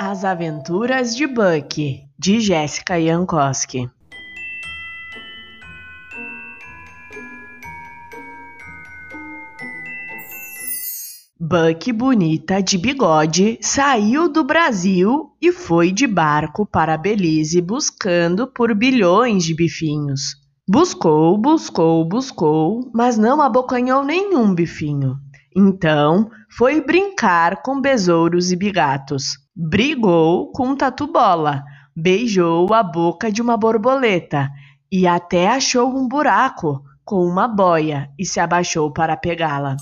As Aventuras de Buck, de Jessica Jankowski. Buck Bonita de Bigode saiu do Brasil e foi de barco para Belize buscando por bilhões de bifinhos. Buscou, buscou, buscou, mas não abocanhou nenhum bifinho. Então foi brincar com besouros e bigatos. Brigou com Tatu Bola, beijou a boca de uma borboleta e até achou um buraco com uma boia e se abaixou para pegá-la.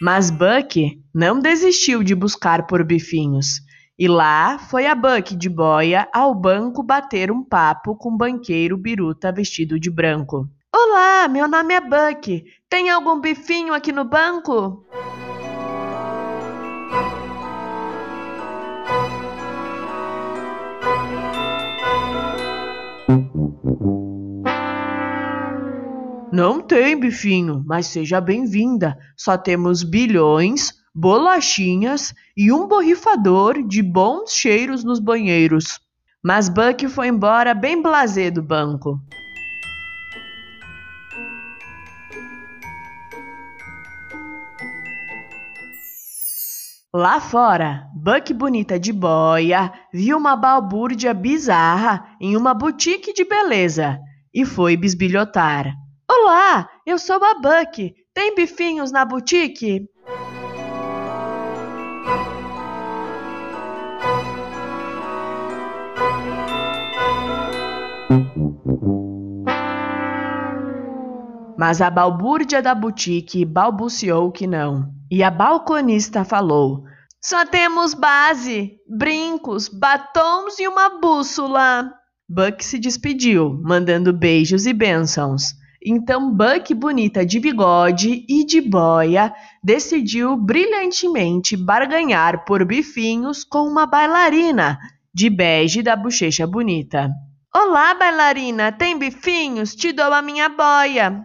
Mas Buck não desistiu de buscar por bifinhos. E lá foi a Buck de boia ao banco bater um papo com o banqueiro biruta vestido de branco. Olá, meu nome é Buck. Tem algum bifinho aqui no banco? Não tem, bifinho, mas seja bem-vinda. Só temos bilhões, bolachinhas e um borrifador de bons cheiros nos banheiros. Mas Buck foi embora bem blasé do banco. Lá fora, Buck Bonita de boia viu uma balbúrdia bizarra em uma boutique de beleza e foi bisbilhotar. Olá, eu sou a Buck. Tem bifinhos na boutique? Mas a balbúrdia da boutique balbuciou que não. E a balconista falou: Só temos base, brincos, batons e uma bússola. Buck se despediu, mandando beijos e bênçãos. Então Buck, bonita de bigode e de boia, decidiu brilhantemente barganhar por bifinhos com uma bailarina de bege da bochecha bonita. Olá, bailarina, tem bifinhos? Te dou a minha boia.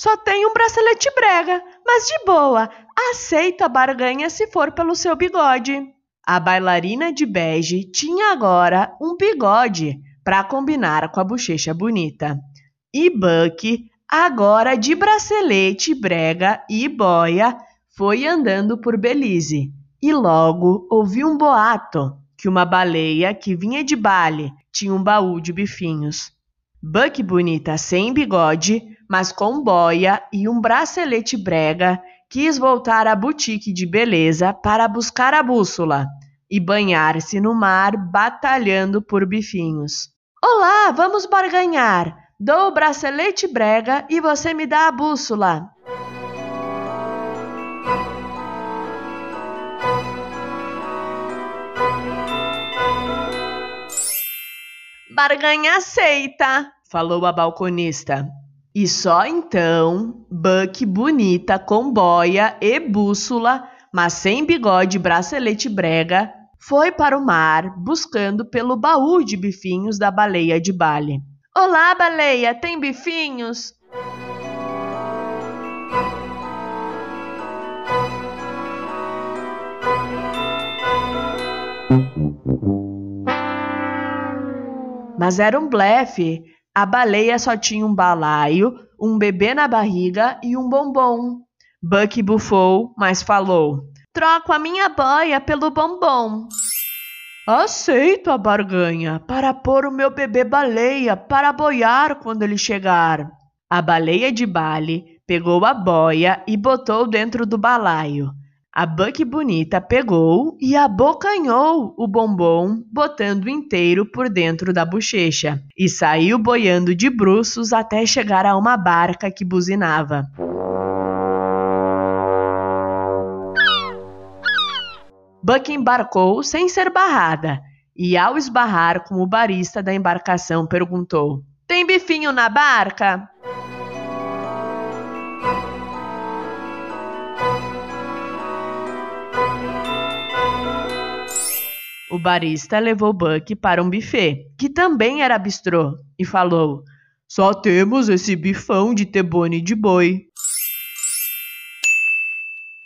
Só tem um bracelete brega, mas de boa, aceita a barganha se for pelo seu bigode. A bailarina de bege tinha agora um bigode para combinar com a bochecha bonita. E Buck, agora de bracelete, brega e boia, foi andando por Belize e logo ouviu um boato que uma baleia que vinha de Bali tinha um baú de bifinhos. Buck bonita sem bigode, mas com boia e um bracelete brega, quis voltar à boutique de beleza para buscar a bússola e banhar-se no mar batalhando por bifinhos. Olá, vamos barganhar! Dou o bracelete brega e você me dá a bússola. Barganha aceita, falou a balconista. E só então, Buck bonita com boia e bússola, mas sem bigode e bracelete brega, foi para o mar buscando pelo baú de bifinhos da baleia de Bali. Olá, baleia, tem bifinhos? Mas era um blefe. A baleia só tinha um balaio, um bebê na barriga e um bombom. Buck bufou, mas falou: Troco a minha boia pelo bombom. Aceito a barganha para pôr o meu bebê baleia para boiar quando ele chegar. A baleia de Bali pegou a boia e botou dentro do balaio. A Buck bonita pegou e abocanhou o bombom, botando inteiro por dentro da bochecha, e saiu boiando de bruços até chegar a uma barca que buzinava. Buck embarcou sem ser barrada, e ao esbarrar com o barista da embarcação perguntou: Tem bifinho na barca? O barista levou Buck para um buffet, que também era bistrô, e falou: Só temos esse bifão de tebone de boi.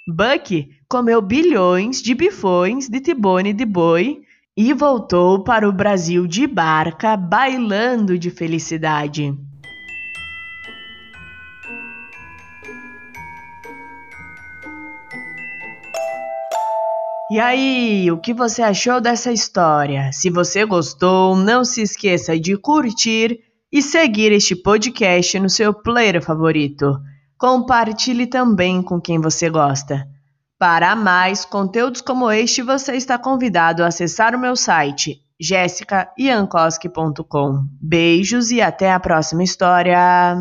Buck comeu bilhões de bifões de tibone de boi e voltou para o Brasil de barca, bailando de felicidade. E aí, o que você achou dessa história? Se você gostou, não se esqueça de curtir e seguir este podcast no seu player favorito. Compartilhe também com quem você gosta. Para mais conteúdos como este, você está convidado a acessar o meu site jessicaiankoski.com. Beijos e até a próxima história!